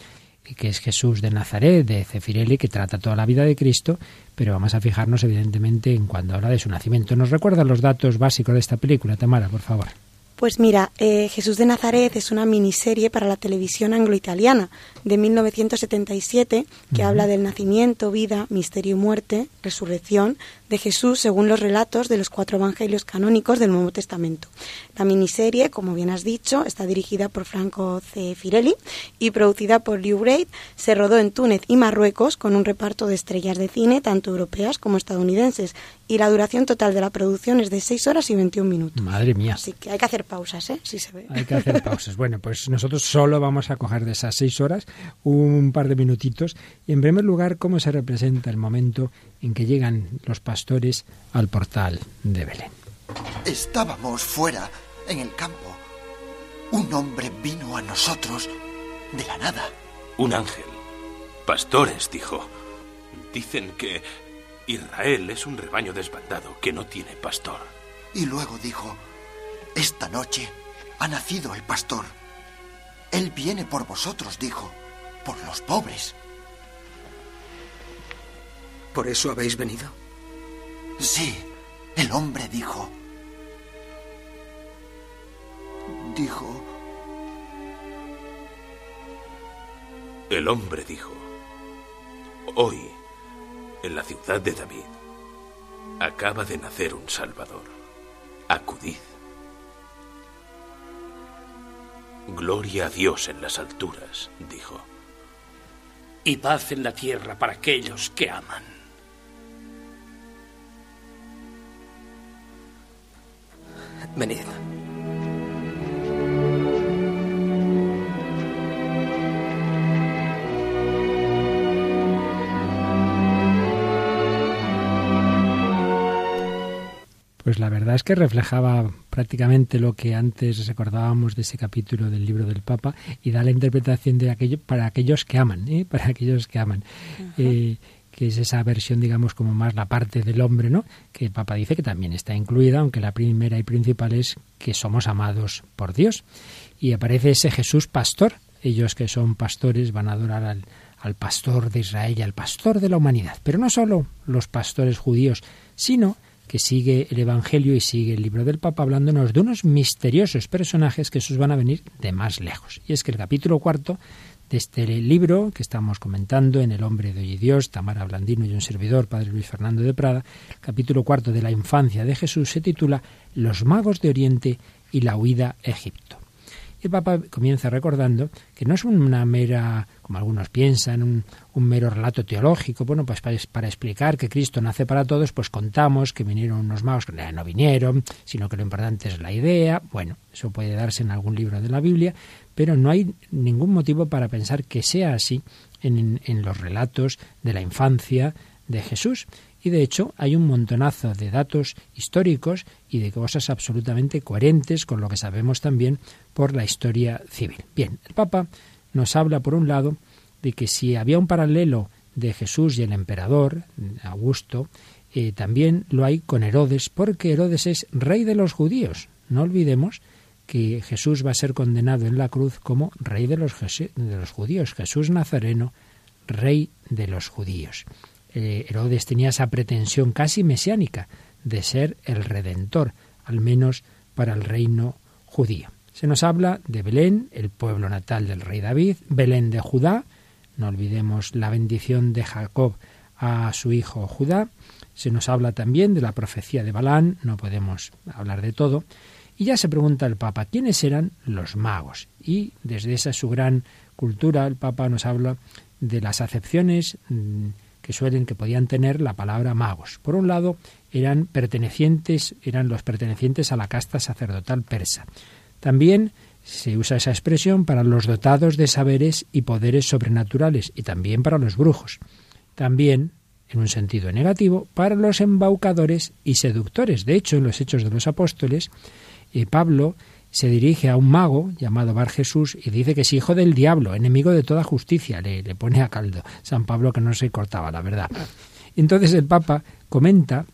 que es Jesús de Nazaret, de Cefirelli, que trata toda la vida de Cristo, pero vamos a fijarnos evidentemente en cuando habla de su nacimiento. ¿Nos recuerda los datos básicos de esta película, Tamara, por favor? Pues mira, eh, Jesús de Nazaret es una miniserie para la televisión anglo-italiana de 1977 que habla del nacimiento, vida, misterio y muerte, resurrección de Jesús según los relatos de los cuatro evangelios canónicos del Nuevo Testamento. La miniserie, como bien has dicho, está dirigida por Franco Cefirelli y producida por Liu Braid. Se rodó en Túnez y Marruecos con un reparto de estrellas de cine, tanto europeas como estadounidenses. Y la duración total de la producción es de 6 horas y 21 minutos. Madre mía. Así que hay que hacer pausas, ¿eh? Si se ve. Hay que hacer pausas. Bueno, pues nosotros solo vamos a coger de esas seis horas un par de minutitos. Y en primer lugar, ¿cómo se representa el momento en que llegan los pastores al portal de Belén? Estábamos fuera, en el campo. Un hombre vino a nosotros de la nada. Un ángel. Pastores, dijo. Dicen que Israel es un rebaño desbandado que no tiene pastor. Y luego dijo, esta noche ha nacido el pastor. Él viene por vosotros, dijo, por los pobres. ¿Por eso habéis venido? Sí, el hombre dijo. Dijo, El hombre dijo, hoy, en la ciudad de David, acaba de nacer un Salvador. Acudid. Gloria a Dios en las alturas, dijo. Y paz en la tierra para aquellos que aman. Venid. Pues la verdad es que reflejaba prácticamente lo que antes recordábamos de ese capítulo del libro del Papa y da la interpretación de aquello para aquellos que aman, ¿eh? para aquellos que aman. Eh, que es esa versión, digamos, como más la parte del hombre, ¿no? Que el Papa dice que también está incluida, aunque la primera y principal es que somos amados por Dios. Y aparece ese Jesús pastor. Ellos que son pastores van a adorar al, al pastor de Israel al pastor de la humanidad. Pero no solo los pastores judíos, sino que sigue el Evangelio y sigue el libro del Papa hablándonos de unos misteriosos personajes que esos van a venir de más lejos. Y es que el capítulo cuarto de este libro que estamos comentando en El hombre de hoy y Dios, Tamara Blandino y un servidor, Padre Luis Fernando de Prada, capítulo cuarto de la infancia de Jesús se titula Los magos de Oriente y la huida a Egipto. El Papa comienza recordando que no es una mera, como algunos piensan, un, mero relato teológico. Bueno, pues para, explicar que Cristo nace para todos, pues contamos que vinieron unos magos que no vinieron, sino que lo importante es la idea. Bueno, eso puede darse en algún libro de la Biblia, pero no hay ningún motivo para pensar que sea así en, los relatos de la infancia de Jesús. Y de hecho hay un montonazo de datos históricos y de cosas absolutamente coherentes con lo que sabemos también por la historia civil. Bien, el Papa nos habla, por un lado, de que si había un paralelo de Jesús y el emperador, Augusto, eh, también lo hay con Herodes, porque Herodes es rey de los judíos. No olvidemos que Jesús va a ser condenado en la cruz como rey de los, de los judíos, Jesús Nazareno, rey de los judíos. Eh, Herodes tenía esa pretensión casi mesiánica de ser el redentor, al menos para el reino judío. Se nos habla de Belén, el pueblo natal del rey David, Belén de Judá, no olvidemos la bendición de Jacob a su hijo Judá, se nos habla también de la profecía de Balán, no podemos hablar de todo, y ya se pregunta el Papa, ¿quiénes eran los magos? Y desde esa su gran cultura, el Papa nos habla de las acepciones mm, que suelen, que podían tener la palabra magos. Por un lado, eran pertenecientes, eran los pertenecientes a la casta sacerdotal persa. También se usa esa expresión para los dotados de saberes y poderes sobrenaturales y también para los brujos. También, en un sentido negativo, para los embaucadores y seductores. De hecho, en los Hechos de los Apóstoles, Pablo se dirige a un mago llamado Bar Jesús y dice que es hijo del diablo, enemigo de toda justicia, le, le pone a caldo. San Pablo que no se cortaba, la verdad. Entonces el Papa comenta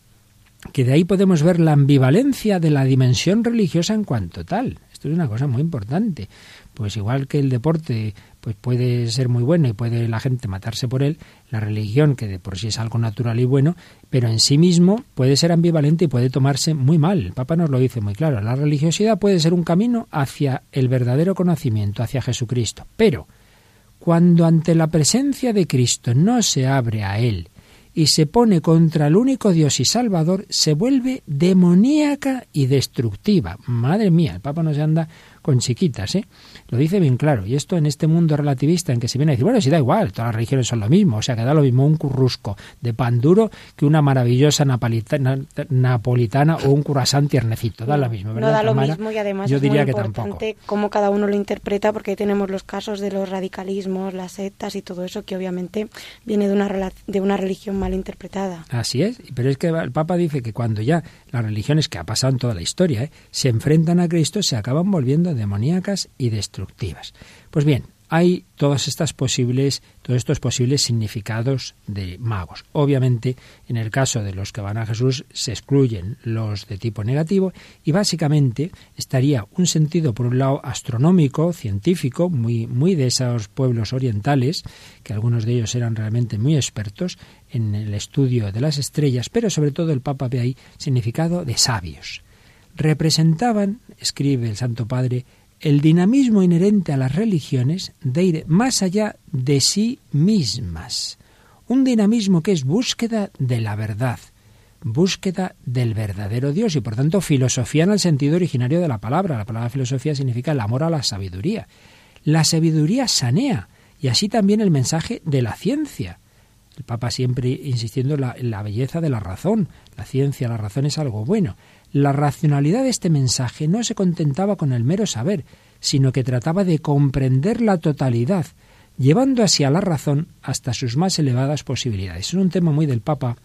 que de ahí podemos ver la ambivalencia de la dimensión religiosa en cuanto tal. Esto es una cosa muy importante. Pues igual que el deporte pues puede ser muy bueno y puede la gente matarse por él, la religión, que de por sí es algo natural y bueno, pero en sí mismo puede ser ambivalente y puede tomarse muy mal. El Papa nos lo dice muy claro. La religiosidad puede ser un camino hacia el verdadero conocimiento, hacia Jesucristo. Pero cuando ante la presencia de Cristo no se abre a Él y se pone contra el único Dios y Salvador, se vuelve demoníaca y destructiva. Madre mía, el Papa no se anda con chiquitas, ¿eh? Lo dice bien claro. Y esto en este mundo relativista en que se viene a decir, bueno, si da igual, todas las religiones son lo mismo, o sea, que da lo mismo un currusco de pan duro que una maravillosa napolitana, o un curasán tiernecito, da lo mismo, ¿verdad? No da lo mismo y además Yo es diría muy importante cómo cada uno lo interpreta porque tenemos los casos de los radicalismos, las sectas y todo eso que obviamente viene de una, de una religión mal interpretada. Así es, pero es que el Papa dice que cuando ya las religiones, que ha pasado en toda la historia, ¿eh? se enfrentan a Cristo, se acaban volviendo demoníacas y destructivas. Pues bien, hay todas estas posibles, todos estos posibles significados de magos. Obviamente, en el caso de los que van a Jesús se excluyen los de tipo negativo y básicamente estaría un sentido por un lado astronómico, científico, muy muy de esos pueblos orientales, que algunos de ellos eran realmente muy expertos en el estudio de las estrellas, pero sobre todo el Papa ve ahí significado de sabios. Representaban, escribe el Santo Padre, el dinamismo inherente a las religiones de ir más allá de sí mismas. Un dinamismo que es búsqueda de la verdad, búsqueda del verdadero Dios y por tanto filosofía en el sentido originario de la palabra. La palabra filosofía significa el amor a la sabiduría. La sabiduría sanea y así también el mensaje de la ciencia. El Papa siempre insistiendo en la, en la belleza de la razón. La ciencia, la razón es algo bueno. La racionalidad de este mensaje no se contentaba con el mero saber, sino que trataba de comprender la totalidad, llevando así a la razón hasta sus más elevadas posibilidades. Es un tema muy del Papa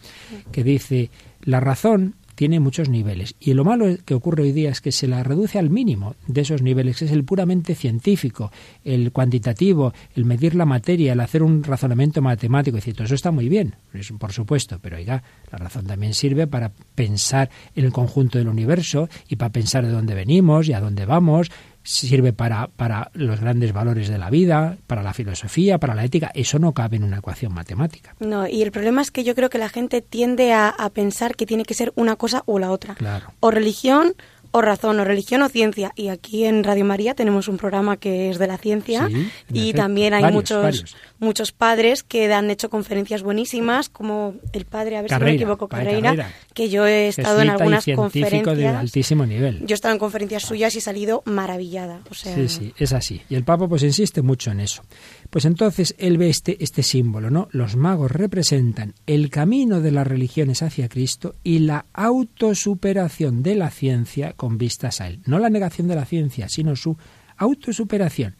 que dice, la razón tiene muchos niveles. Y lo malo que ocurre hoy día es que se la reduce al mínimo de esos niveles, que es el puramente científico, el cuantitativo, el medir la materia, el hacer un razonamiento matemático, y todo eso está muy bien, por supuesto, pero oiga, la razón también sirve para pensar en el conjunto del universo y para pensar de dónde venimos y a dónde vamos, sirve para, para los grandes valores de la vida, para la filosofía, para la ética. Eso no cabe en una ecuación matemática. No, y el problema es que yo creo que la gente tiende a, a pensar que tiene que ser una cosa o la otra. Claro. O religión o razón, o religión o ciencia. Y aquí en Radio María tenemos un programa que es de la ciencia Sí, y efecto. también hay Varios, muchos varios. muchos padres que han hecho conferencias buenísimas, como el padre, a ver si no me equivoco, Carreira, Carreira. que yo he estado en y algunas científico de conferencias. altísimo nivel. Yo he estado en conferencias suyas y he salido maravillada. O sea, Sí, sí, es así. Y el Papa pues insiste mucho en eso. Pues entonces él ve este, este símbolo, ¿no? Los magos representan el camino de las religiones hacia Cristo y la autosuperación de la ciencia con vistas a él. No la negación de la ciencia, sino su autosuperación.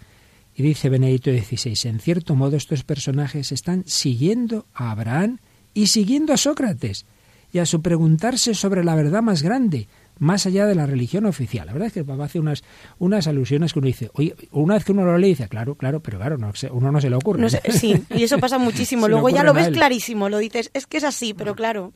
Y dice Benedicto XVI, en cierto modo estos personajes están siguiendo a Abraham y siguiendo a Sócrates y a su preguntarse sobre la verdad más grande, más allá de la religión oficial. La verdad es que el Papa hace unas, unas alusiones que uno dice, oye, una vez que uno lo lee, dice, claro, claro, pero claro, no, se- uno no se le ocurre. no sé, sí, y eso pasa muchísimo. Luego ya lo ves clarísimo, lo dices, es que es así, pero claro.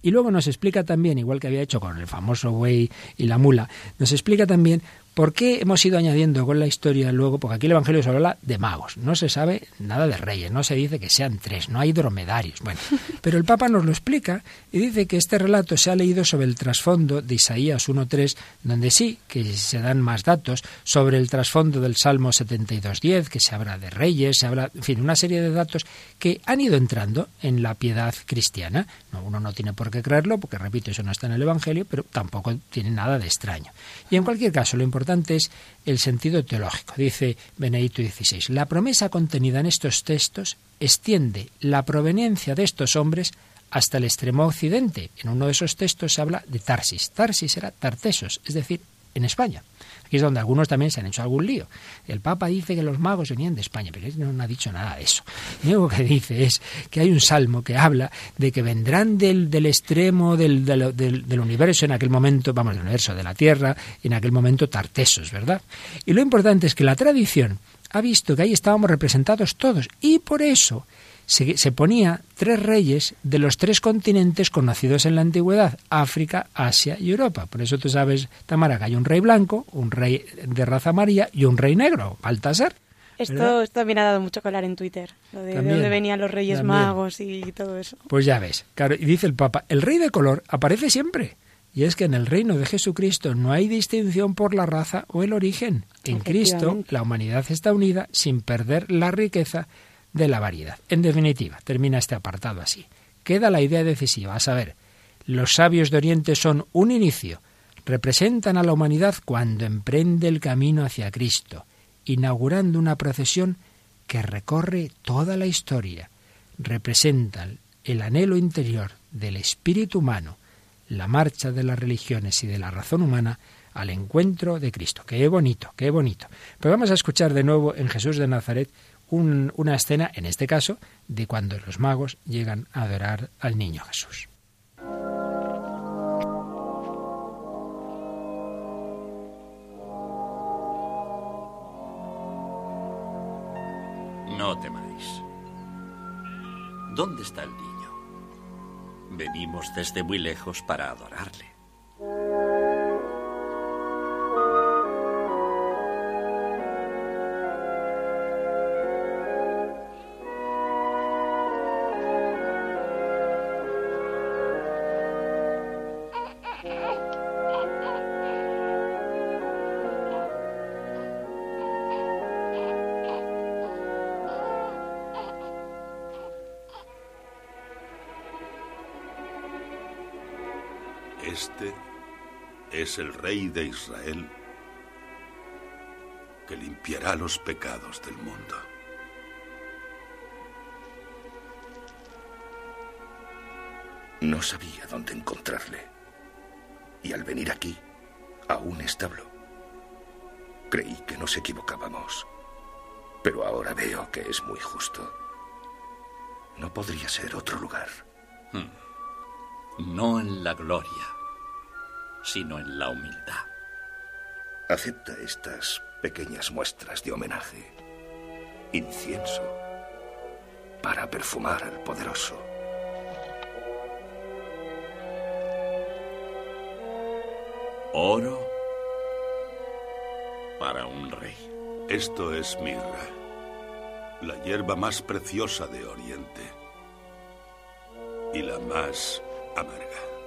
Y luego nos explica también, igual que había hecho con el famoso buey y la mula, nos explica también por qué hemos ido añadiendo con la historia luego, porque aquí el Evangelio solo habla de magos, no se sabe nada de reyes, no se dice que sean tres, no hay dromedarios. Bueno, pero el Papa nos lo explica y dice que este relato se ha leído sobre el trasfondo de Isaías 1.3, donde sí que se dan más datos sobre el trasfondo del Salmo 72.10, que se habla de reyes, se habla, en fin, una serie de datos que han ido entrando en la piedad cristiana. No, uno no tiene por qué creerlo, porque repito, eso no está en el Evangelio, pero tampoco tiene nada de extraño. Y en cualquier caso, lo importante es el sentido teológico. Dice Benedicto XVI, la promesa contenida en estos textos extiende la proveniencia de estos hombres hasta el extremo occidente. En uno de esos textos se habla de Tarsis. Tarsis era Tartesos, es decir, en España. Aquí es donde algunos también se han hecho algún lío. El Papa dice que los magos venían de España, pero él no, ha dicho nada de eso. Lo único que dice es que hay un salmo que habla de que vendrán del, del extremo del, del universo en aquel momento, vamos, del universo, de la Tierra, en aquel momento tartesos, ¿verdad? Y lo importante es que la tradición ha visto que ahí estábamos representados todos y por eso se, se, ponía tres reyes de los tres continentes conocidos en la antigüedad, África, Asia y Europa. Por eso tú sabes, Tamara, que hay un rey blanco, un rey de raza amarilla y un rey negro, Baltasar. Esto, esto, también ha dado mucho hablar en Twitter, lo de, también, de dónde venían los reyes también. magos y todo eso. Pues ya ves, claro, y dice el Papa, el rey de color aparece siempre. Y es que en el reino de Jesucristo no hay distinción por la raza o el origen. En Cristo la humanidad está unida sin perder la riqueza de la variedad. En definitiva, termina este apartado así. Queda la idea decisiva, a saber, los sabios de Oriente son un inicio, representan a la humanidad cuando emprende el camino hacia Cristo, inaugurando una procesión que recorre toda la historia, representan el anhelo interior del espíritu humano, la marcha de las religiones y de la razón humana al encuentro de Cristo. Qué bonito, qué bonito. Pero vamos a escuchar de nuevo en Jesús de Nazaret un, una escena, en este caso, de cuando los magos llegan a adorar al niño Jesús. No temáis. ¿Dónde está el niño? Venimos desde muy lejos para adorarle. Rey de Israel que limpiará los pecados del mundo. No sabía dónde encontrarle. Y al venir aquí, a un establo, creí que nos equivocábamos. Pero ahora veo que es muy justo. No podría ser otro lugar. Hmm. No en la gloria, sino en la humildad. Acepta estas pequeñas muestras de homenaje. Incienso para perfumar al poderoso. Oro para un rey. Esto es mirra, la hierba más preciosa de Oriente y la más amarga.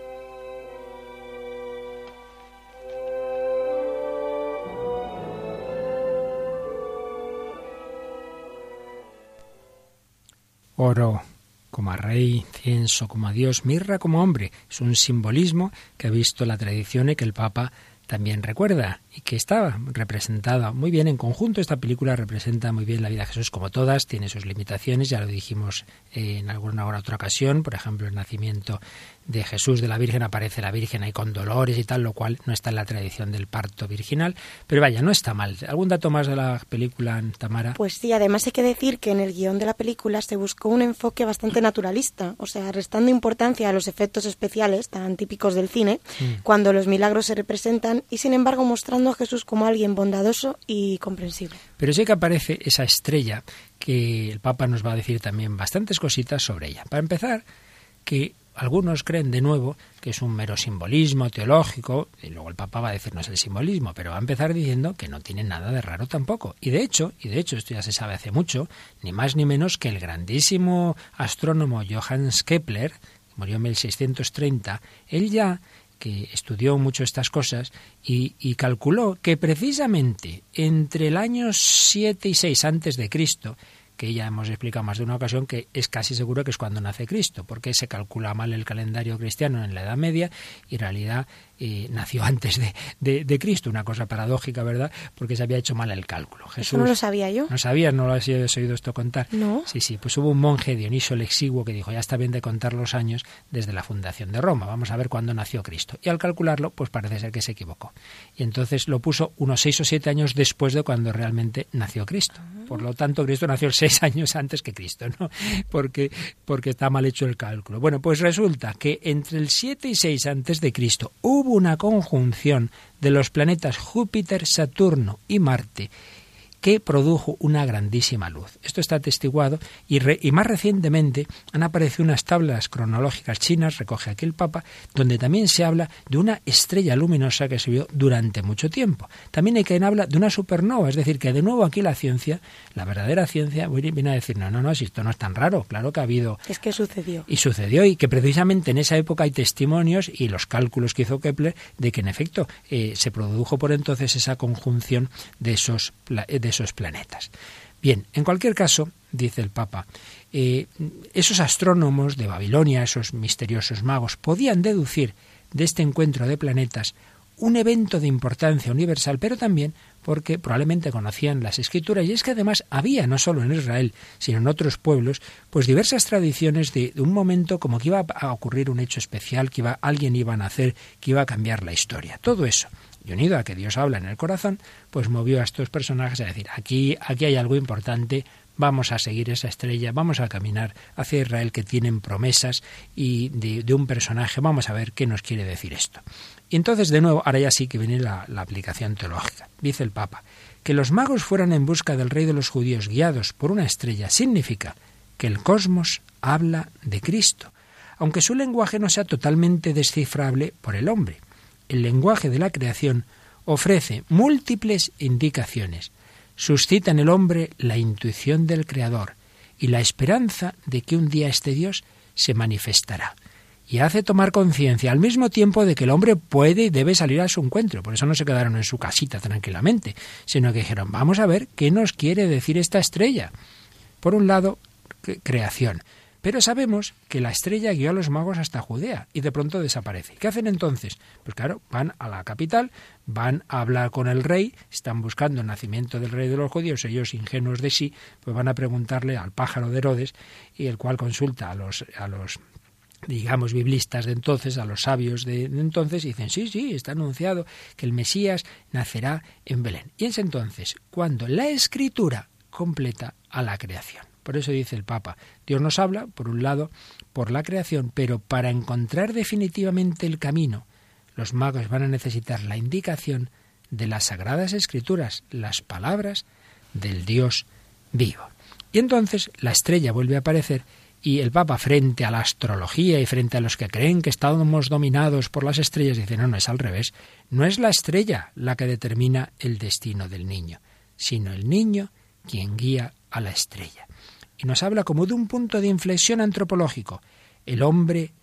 Oro como a rey, incienso como a Dios, mirra como hombre. Es un simbolismo que ha visto la tradición y que el Papa también recuerda y que estaba representada muy bien en conjunto. Esta película representa muy bien la vida de Jesús como todas, tiene sus limitaciones, ya lo dijimos en alguna otra ocasión, por ejemplo, el nacimiento de Jesús de la Virgen aparece la Virgen ahí con dolores y tal, lo cual no está en la tradición del parto virginal, pero vaya, no está mal. ¿Algún dato más de la película, Tamara? Pues sí, además hay que decir que en el guion de la película se buscó un enfoque bastante naturalista, o sea, restando importancia a los efectos especiales tan típicos del cine, mm. cuando los milagros se representan y sin embargo mostrando a Jesús como alguien bondadoso y comprensible. Pero sí que aparece esa estrella que el Papa nos va a decir también bastantes cositas sobre ella. Para empezar, que algunos creen de nuevo que es un mero simbolismo teológico, y luego el Papa va a decirnos el simbolismo, pero va a empezar diciendo que no tiene nada de raro tampoco. Y de hecho, y de hecho esto ya se sabe hace mucho, ni más ni menos que el grandísimo astrónomo Johannes Kepler, que murió en 1630, él ya que estudió mucho estas cosas y, calculó que precisamente entre el año 7 y 6 antes de Cristo que ya hemos explicado más de una ocasión que es casi seguro que es cuando nace Cristo, porque se calcula mal el calendario cristiano en la Edad Media y en realidad eh, nació antes de, de, Cristo, una cosa paradójica, ¿verdad? Porque se había hecho mal el cálculo. Jesús, no lo sabía yo. ¿No sabías? ¿No lo has oído esto contar? No. Sí, sí, pues hubo un monje, Dionisio el Exiguo, que dijo, ya está bien de contar los años desde la fundación de Roma, vamos a ver cuándo nació Cristo. Y al calcularlo, pues parece ser que se equivocó. Y entonces lo puso unos seis o siete años después de cuando realmente nació Cristo. Por lo tanto, Cristo nació seis años antes que Cristo, ¿no? Porque, porque está mal hecho el cálculo. Bueno, pues resulta que entre el 7 y 6 antes de Cristo hubo una conjunción de los planetas Júpiter, Saturno y Marte que produjo una grandísima luz. Esto está atestiguado y, y, más recientemente han aparecido unas tablas cronológicas chinas, recoge aquí el Papa, donde también se habla de una estrella luminosa que se vio durante mucho tiempo. También hay quien habla de una supernova, es decir, que de nuevo aquí la ciencia, la verdadera ciencia, viene a decir, no, no, no, si esto no es tan raro, claro que ha habido... Es que sucedió. Y sucedió y que precisamente en esa época hay testimonios y los cálculos que hizo Kepler de que en efecto eh, se produjo por entonces esa conjunción de esos, de esos planetas. Bien, en cualquier caso, dice el Papa, eh, esos astrónomos de Babilonia, esos misteriosos magos, podían deducir de este encuentro de planetas un evento de importancia universal, pero también porque probablemente conocían las escrituras y es que además había, no solo en Israel, sino en otros pueblos, pues diversas tradiciones de, un momento como que iba a ocurrir un hecho especial, que iba, alguien iba a nacer, que iba a cambiar la historia. Todo eso y unido a que Dios habla en el corazón, pues movió a estos personajes a decir, aquí, aquí hay algo importante, vamos a seguir esa estrella, vamos a caminar hacia Israel que tienen promesas y de, un personaje, vamos a ver qué nos quiere decir esto. Y entonces, de nuevo, ahora ya sí que viene la, la aplicación teológica. Dice el Papa, que los magos fueran en busca del rey de los judíos guiados por una estrella significa que el cosmos habla de Cristo, aunque su lenguaje no sea totalmente descifrable por el hombre el lenguaje de la creación ofrece múltiples indicaciones, suscita en el hombre la intuición del Creador y la esperanza de que un día este Dios se manifestará. Y hace tomar conciencia al mismo tiempo de que el hombre puede y debe salir a su encuentro. Por eso no se quedaron en su casita tranquilamente, sino que dijeron, vamos a ver qué nos quiere decir esta estrella. Por un lado, creación, Pero sabemos que la estrella guió a los magos hasta Judea y de pronto desaparece. ¿Qué hacen entonces? Pues claro, van a la capital, van a hablar con el rey, están buscando el nacimiento del rey de los judíos, ellos ingenuos de sí, pues van a preguntarle al pájaro de Herodes, y el cual consulta a los, a los digamos, biblistas de entonces, a los sabios de, entonces, y dicen, sí, sí, está anunciado que el Mesías nacerá en Belén. Y es entonces cuando la escritura completa a la creación. Por eso dice el Papa, Dios nos habla, por un lado, por la creación, pero para encontrar definitivamente el camino, los magos van a necesitar la indicación de las sagradas escrituras, las palabras del Dios vivo. Y entonces la estrella vuelve a aparecer y el Papa, frente a la astrología y frente a los que creen que estamos dominados por las estrellas, dice, no, no es al revés. No es la estrella la que determina el destino del niño, sino el niño quien guía a la estrella. Y nos habla como de un punto de inflexión antropológico. El hombre,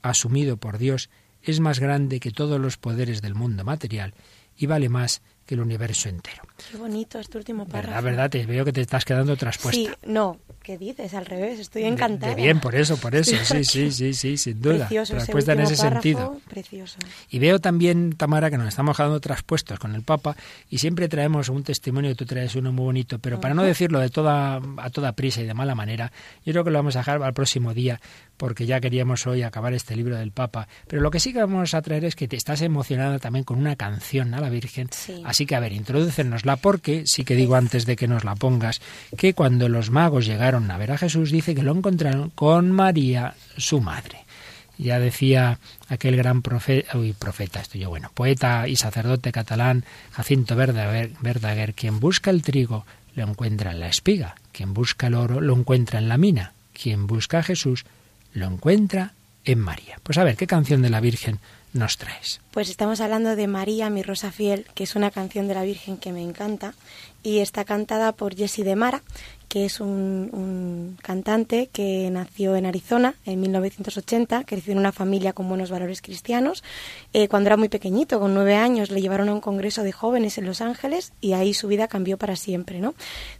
asumido por Dios, es más grande que todos los poderes del mundo material y vale más que el universo entero. Qué bonito este último párrafo. ¿Verdad, verdad? Te veo que te estás quedando traspuesta. Sí, no, ¿qué dices? Al revés, estoy encantada. bien, por eso, por eso, sí, sí, sí, sí, sin duda. Precioso traspuesta en ese sentido. Precioso. Y veo también, Tamara, que nos estamos quedando traspuestos con el Papa y siempre traemos un testimonio, tú traes uno muy bonito, pero para no decirlo de toda, a toda prisa y de mala manera, yo creo que lo vamos a dejar al próximo día porque ya queríamos hoy acabar este libro del Papa. Pero lo que sí que vamos a traer es que te estás emocionada también con una canción a la Virgen. Así que, a ver, introdúcenosla porque sí que digo antes de que nos la pongas que cuando los magos llegaron a ver a Jesús dice que lo encontraron con María, su madre. Ya decía aquel gran profeta, uy, profeta, estoy yo, bueno, poeta y sacerdote catalán Jacinto Verdaguer, Verdaguer, quien busca el trigo lo encuentra en la espiga, quien busca el oro lo encuentra en la mina, quien busca a Jesús lo encuentra en María. Pues a ver, ¿qué canción de la Virgen nos traes? Pues estamos hablando de María, mi rosa fiel, que es una canción de la Virgen que me encanta y está cantada por Jessie de Mara, que es un, cantante que nació en Arizona en 1980, creció en una familia con buenos valores cristianos. Eh, cuando era muy pequeñito, con nueve años, le llevaron a un congreso de jóvenes en Los Ángeles y ahí su vida cambió para siempre. ¿no?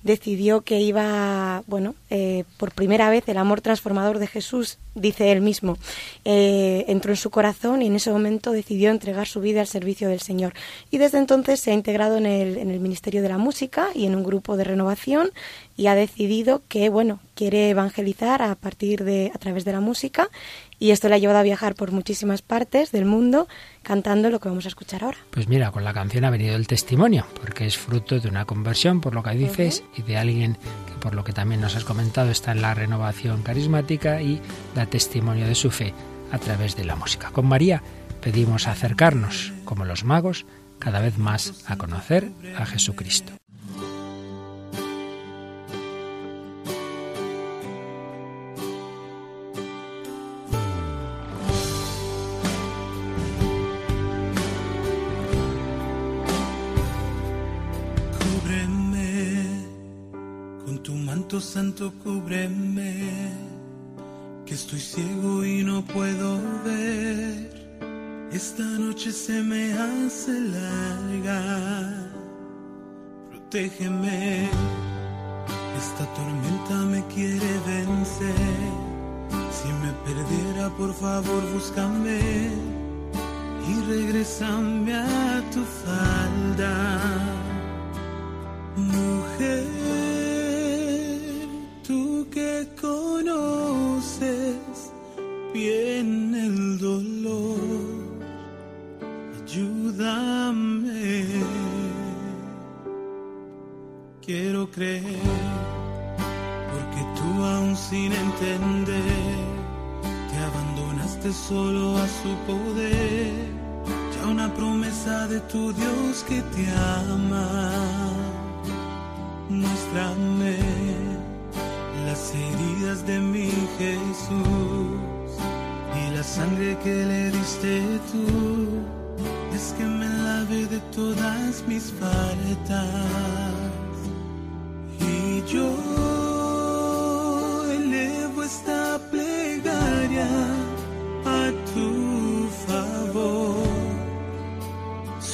Decidió que iba, bueno, eh, por primera vez el amor transformador de Jesús, dice él mismo, eh, entró en su corazón y en ese momento decidió entregar su vida al servicio del Señor. Y desde entonces se ha integrado en el, en el Ministerio de la Música y en un grupo de renovación y ha decidido que bueno quiere evangelizar a partir de a través de la música y esto le ha llevado a viajar por muchísimas partes del mundo cantando lo que vamos a escuchar ahora. Pues mira, con la canción ha venido el testimonio, porque es fruto de una conversión, por lo que dices, y de alguien que por lo que también nos has comentado está en la renovación carismática y da testimonio de su fe a través de la música. Con María pedimos acercarnos, como los magos, cada vez más a conocer a Jesucristo. Santo, cúbreme, que estoy ciego y no puedo ver. Esta noche se me hace larga. Protégeme,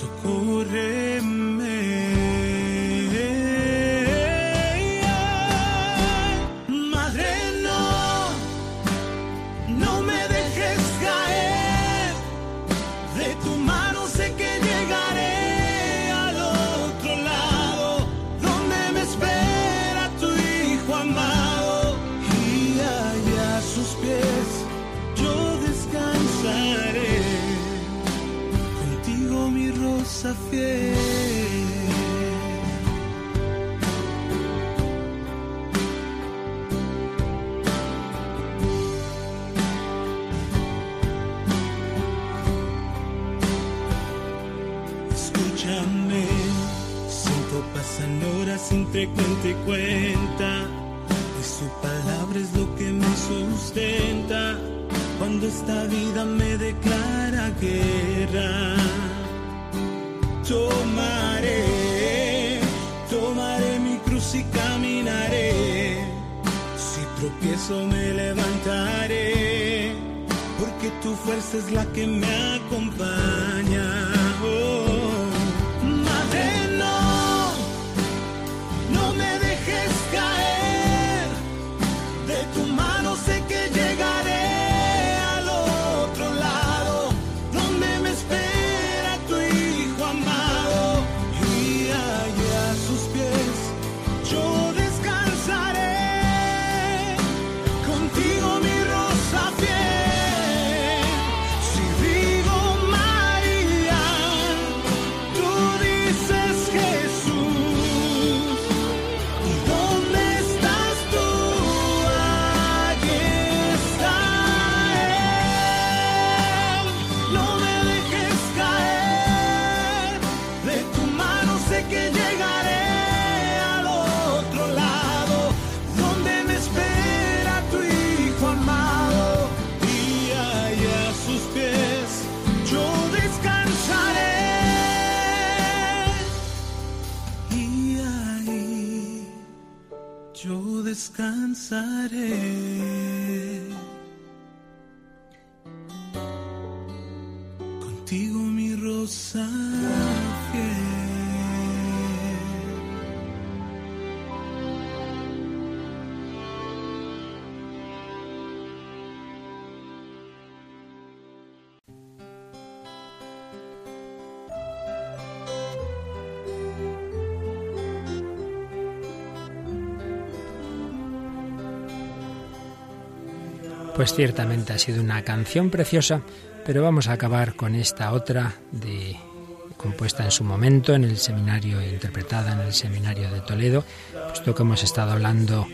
socorreme Pues ciertamente ha sido una canción preciosa, pero vamos a acabar con esta otra de compuesta en su momento en el seminario interpretada en el seminario de Toledo, puesto que hemos estado hablando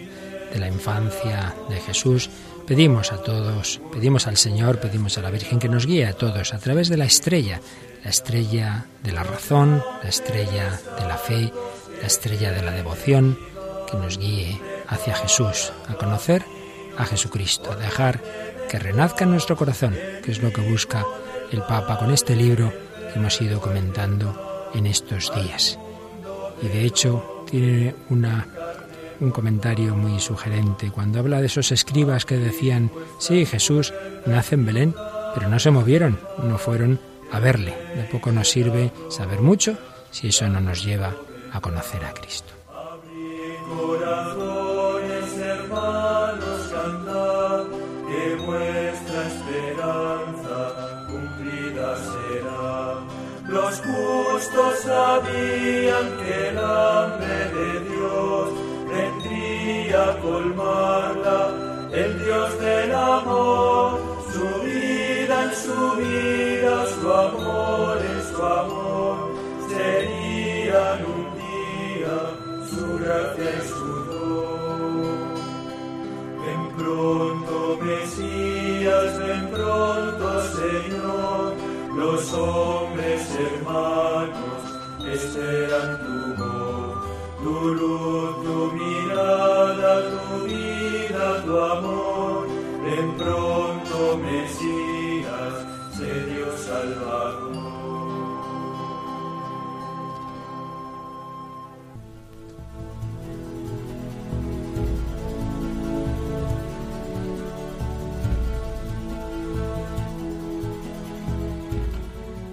de la infancia de Jesús, pedimos a todos, pedimos al Señor, pedimos a la Virgen que nos guíe a todos a través de la estrella, la estrella de la razón, la estrella de la fe, la estrella de la devoción, que nos guíe hacia Jesús, a conocer a Jesucristo, dejar que renazca en nuestro corazón, que es lo que busca el Papa con este libro que hemos ido comentando en estos días. Y de hecho tiene una, un comentario muy sugerente cuando habla de esos escribas que decían, sí, Jesús nace en Belén, pero no se movieron, no fueron a verle. De poco nos sirve saber mucho si eso no nos lleva a conocer a Cristo. Justos sabían que el hambre de Dios vendría a colmarla, el Dios del amor, su vida en su vida, su amor en su amor, serían un día su gracia y su don. Ven pronto, Mesías, ven pronto, Señor, los hombres hermanos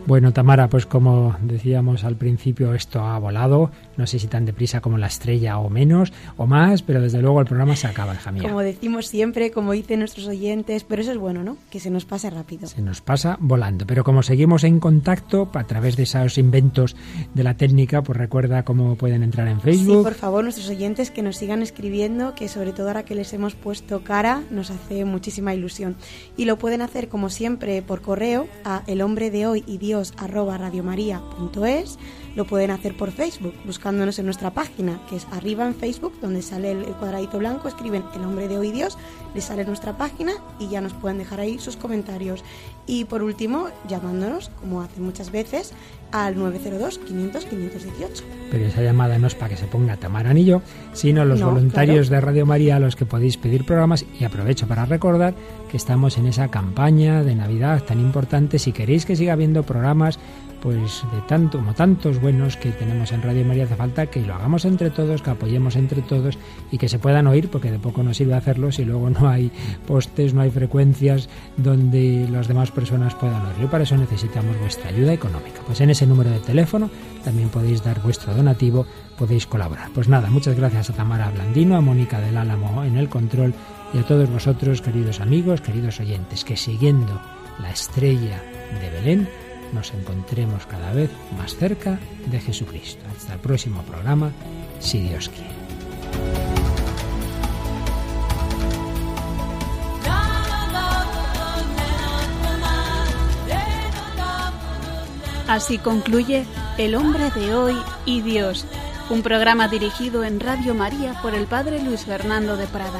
Bueno, Tamara, pues como decíamos al principio, esto ha volado. No sé si tan deprisa como la estrella o menos o más, pero desde luego el programa se acaba, hija mía. Como decimos siempre, como dicen nuestros oyentes, pero eso es bueno, ¿no? Que se nos pase rápido. Se nos pasa volando. Pero como seguimos en contacto a través de esos inventos de la técnica, pues recuerda cómo pueden entrar en Sí, Facebook. por favor, nuestros oyentes que nos sigan escribiendo, que sobre todo ahora que les hemos puesto cara, nos hace muchísima ilusión. Y lo pueden hacer, como siempre, por correo a el hombre de hoy y Dios Dios arroba radiomaria.es. Lo pueden hacer por Facebook, buscándonos en nuestra página, que es arriba en Facebook, donde sale el cuadradito blanco, escriben El hombre de hoy Dios, les sale nuestra página y ya nos pueden dejar ahí sus comentarios. Y por último, llamándonos, como hacen muchas veces, al 902 500 518. Pero esa llamada no es para que se ponga Tamara Anillo, sino los voluntarios de Radio María a los que podéis pedir programas y aprovecho para recordar que estamos en esa campaña de Navidad tan importante. Si queréis que siga habiendo programas pues de tanto como tantos buenos que tenemos en Radio María hace falta que lo hagamos entre todos, que apoyemos entre todos y que se puedan oír, porque de poco nos sirve hacerlo si luego no hay postes, no hay frecuencias donde las demás personas puedan oír. Y para eso necesitamos vuestra ayuda económica. Pues en ese número de teléfono también podéis dar vuestro donativo, podéis colaborar. Pues nada, muchas gracias a Tamara Blandino, a Mónica del Álamo en el control y a todos vosotros, queridos amigos, queridos oyentes, que siguiendo la estrella de Belén, nos encontremos cada vez más cerca de Jesucristo. Hasta el próximo programa, si Dios quiere. Así concluye El hombre de hoy y Dios, un programa dirigido en Radio María por el Padre Luis Fernando de Prada.